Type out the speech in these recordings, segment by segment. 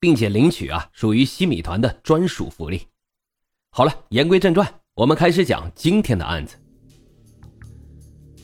并且领取啊，属于西米团的专属福利。好了，言归正传，我们开始讲今天的案子。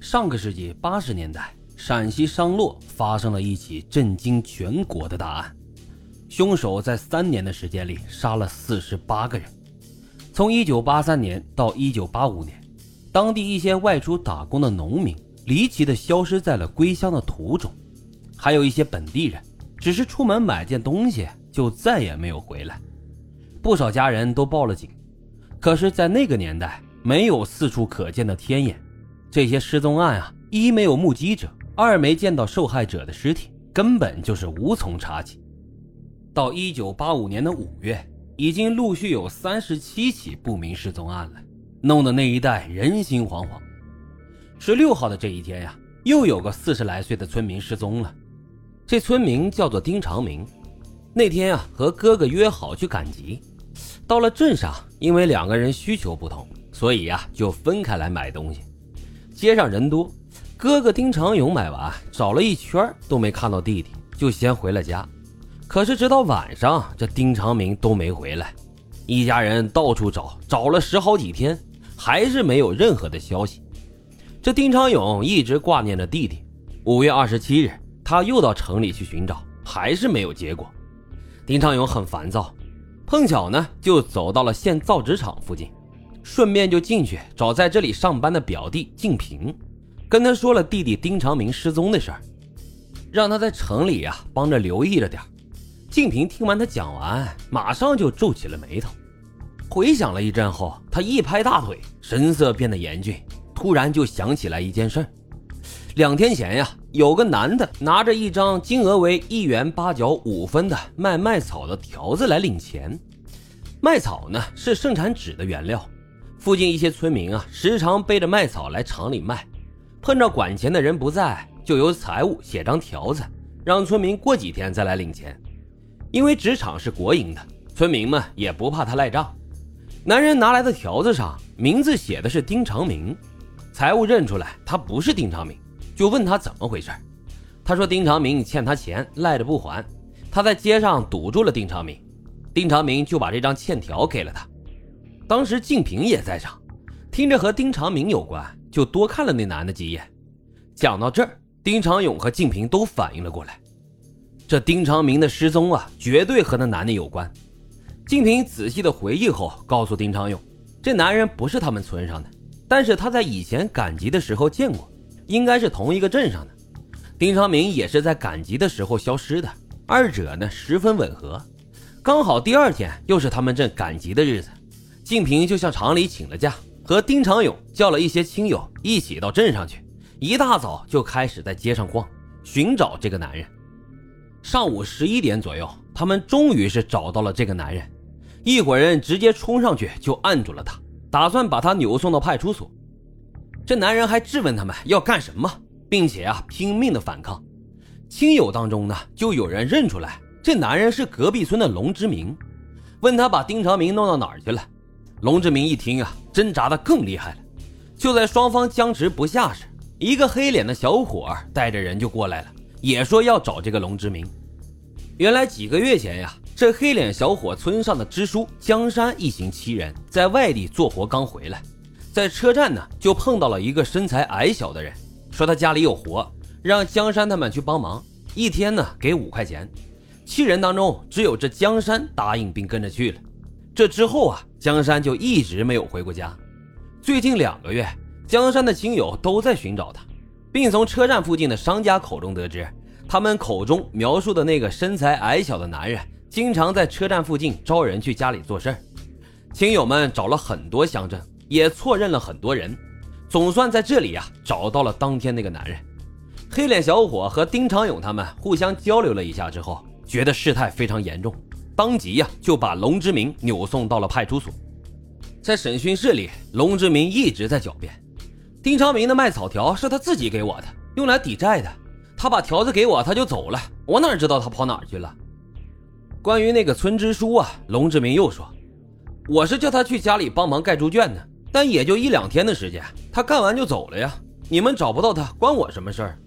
上个世纪八十年代，陕西商洛发生了一起震惊全国的大案，凶手在三年的时间里杀了四十八个人。从一九八三年到一九八五年，当地一些外出打工的农民离奇的消失在了归乡的途中，还有一些本地人。只是出门买件东西，就再也没有回来。不少家人都报了警，可是，在那个年代，没有四处可见的天眼，这些失踪案啊，一没有目击者，二没见到受害者的尸体，根本就是无从查起。到一九八五年的五月，已经陆续有三十七起不明失踪案了，弄得那一带人心惶惶。十六号的这一天呀，又有个四十来岁的村民失踪了。这村民叫做丁长明，那天啊和哥哥约好去赶集，到了镇上，因为两个人需求不同，所以呀就分开来买东西。街上人多，哥哥丁长勇买完，找了一圈都没看到弟弟，就先回了家。可是直到晚上，这丁长明都没回来，一家人到处找，找了十好几天，还是没有任何的消息。这丁长勇一直挂念着弟弟。五月二十七日。他又到城里去寻找，还是没有结果。丁长勇很烦躁，碰巧呢就走到了县造纸厂附近，顺便就进去找在这里上班的表弟静平，跟他说了弟弟丁长明失踪的事儿，让他在城里呀帮着留意着点。静平听完他讲完，马上就皱起了眉头，回想了一阵后，他一拍大腿，神色变得严峻，突然就想起来一件事儿。两天前呀，有个男的拿着一张金额为一元八角五分的卖麦草的条子来领钱。麦草呢是盛产纸的原料，附近一些村民啊时常背着麦草来厂里卖。碰着管钱的人不在，就由财务写张条子，让村民过几天再来领钱。因为纸厂是国营的，村民们也不怕他赖账。男人拿来的条子上名字写的是丁长明，财务认出来他不是丁长明。就问他怎么回事，他说丁长明欠他钱，赖着不还，他在街上堵住了丁长明，丁长明就把这张欠条给了他。当时静平也在场，听着和丁长明有关，就多看了那男的几眼。讲到这儿，丁长勇和静平都反应了过来，这丁长明的失踪啊，绝对和那男的有关。静平仔细的回忆后，告诉丁长勇，这男人不是他们村上的，但是他在以前赶集的时候见过。应该是同一个镇上的，丁长明也是在赶集的时候消失的，二者呢十分吻合。刚好第二天又是他们镇赶集的日子，静平就向厂里请了假，和丁长勇叫了一些亲友一起到镇上去，一大早就开始在街上逛，寻找这个男人。上午十一点左右，他们终于是找到了这个男人，一伙人直接冲上去就按住了他，打算把他扭送到派出所。这男人还质问他们要干什么，并且啊拼命的反抗。亲友当中呢，就有人认出来这男人是隔壁村的龙之明，问他把丁长明弄到哪儿去了。龙之明一听啊，挣扎的更厉害了。就在双方僵持不下时，一个黑脸的小伙带着人就过来了，也说要找这个龙之明。原来几个月前呀，这黑脸小伙村上的支书江山一行七人在外地做活刚回来。在车站呢，就碰到了一个身材矮小的人，说他家里有活，让江山他们去帮忙，一天呢给五块钱。七人当中，只有这江山答应并跟着去了。这之后啊，江山就一直没有回过家。最近两个月，江山的亲友都在寻找他，并从车站附近的商家口中得知，他们口中描述的那个身材矮小的男人，经常在车站附近招人去家里做事儿。亲友们找了很多乡镇。也错认了很多人，总算在这里呀找到了当天那个男人。黑脸小伙和丁长勇他们互相交流了一下之后，觉得事态非常严重，当即呀就把龙之明扭送到了派出所。在审讯室里，龙之明一直在狡辩，丁长明的卖草条是他自己给我的，用来抵债的。他把条子给我，他就走了，我哪知道他跑哪儿去了？关于那个村支书啊，龙志明又说：“我是叫他去家里帮忙盖猪圈呢，但也就一两天的时间，他干完就走了呀。你们找不到他，关我什么事儿？”